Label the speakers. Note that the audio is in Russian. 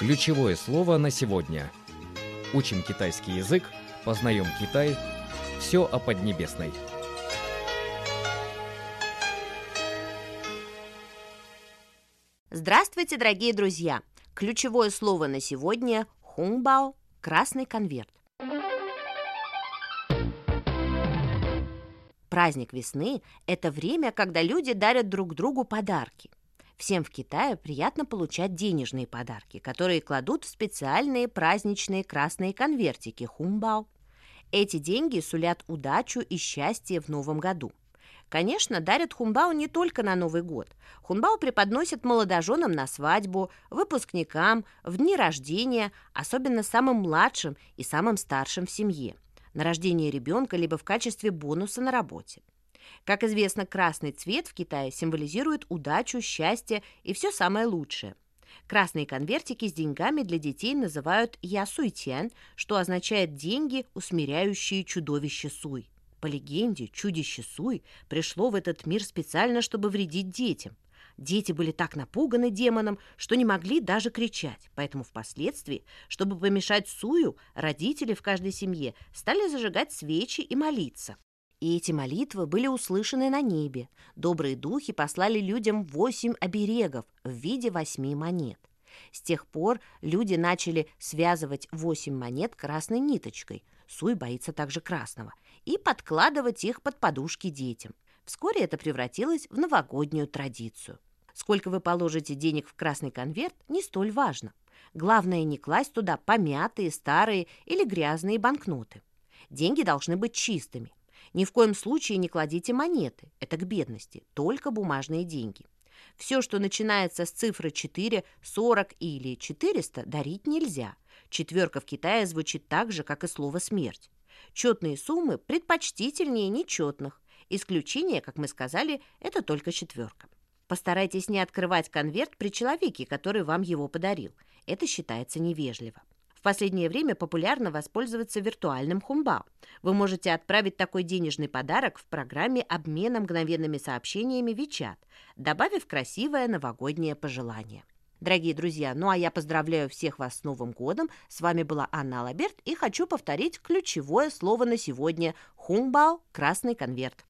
Speaker 1: Ключевое слово на сегодня. Учим китайский язык, познаем Китай. Все о Поднебесной.
Speaker 2: Здравствуйте, дорогие друзья! Ключевое слово на сегодня – хунбао – красный конверт. Праздник весны – это время, когда люди дарят друг другу подарки. Всем в Китае приятно получать денежные подарки, которые кладут в специальные праздничные красные конвертики – хунбао. Эти деньги сулят удачу и счастье в новом году – Конечно, дарят хунбао не только на Новый год. Хунбао преподносят молодоженам на свадьбу, выпускникам, в дни рождения, особенно самым младшим и самым старшим в семье, на рождение ребенка либо в качестве бонуса на работе. Как известно, красный цвет в Китае символизирует удачу, счастье и все самое лучшее. Красные конвертики с деньгами для детей называют ясуйтян, что означает «деньги, усмиряющие чудовище суй». По легенде, чудище Суй пришло в этот мир специально, чтобы вредить детям. Дети были так напуганы демоном, что не могли даже кричать. Поэтому впоследствии, чтобы помешать Сую, родители в каждой семье стали зажигать свечи и молиться. И эти молитвы были услышаны на небе. Добрые духи послали людям восемь оберегов в виде восьми монет. С тех пор люди начали связывать восемь монет красной ниточкой. Суй боится также красного – и подкладывать их под подушки детям. Вскоре это превратилось в новогоднюю традицию. Сколько вы положите денег в красный конверт, не столь важно. Главное не класть туда помятые, старые или грязные банкноты. Деньги должны быть чистыми. Ни в коем случае не кладите монеты, это к бедности, только бумажные деньги. Все, что начинается с цифры 4, 40 или 400, дарить нельзя. Четверка в Китае звучит так же, как и слово «смерть». Четные суммы предпочтительнее нечетных. Исключение, как мы сказали, это только четверка. Постарайтесь не открывать конверт при человеке, который вам его подарил. Это считается невежливо. Последнее время популярно воспользоваться виртуальным хумбао. Вы можете отправить такой денежный подарок в программе обмена мгновенными сообщениями WeChat, добавив красивое новогоднее пожелание. Дорогие друзья, ну а я поздравляю всех вас с Новым годом. С вами была Анна Лаберт и хочу повторить ключевое слово на сегодня – хунбао – красный конверт.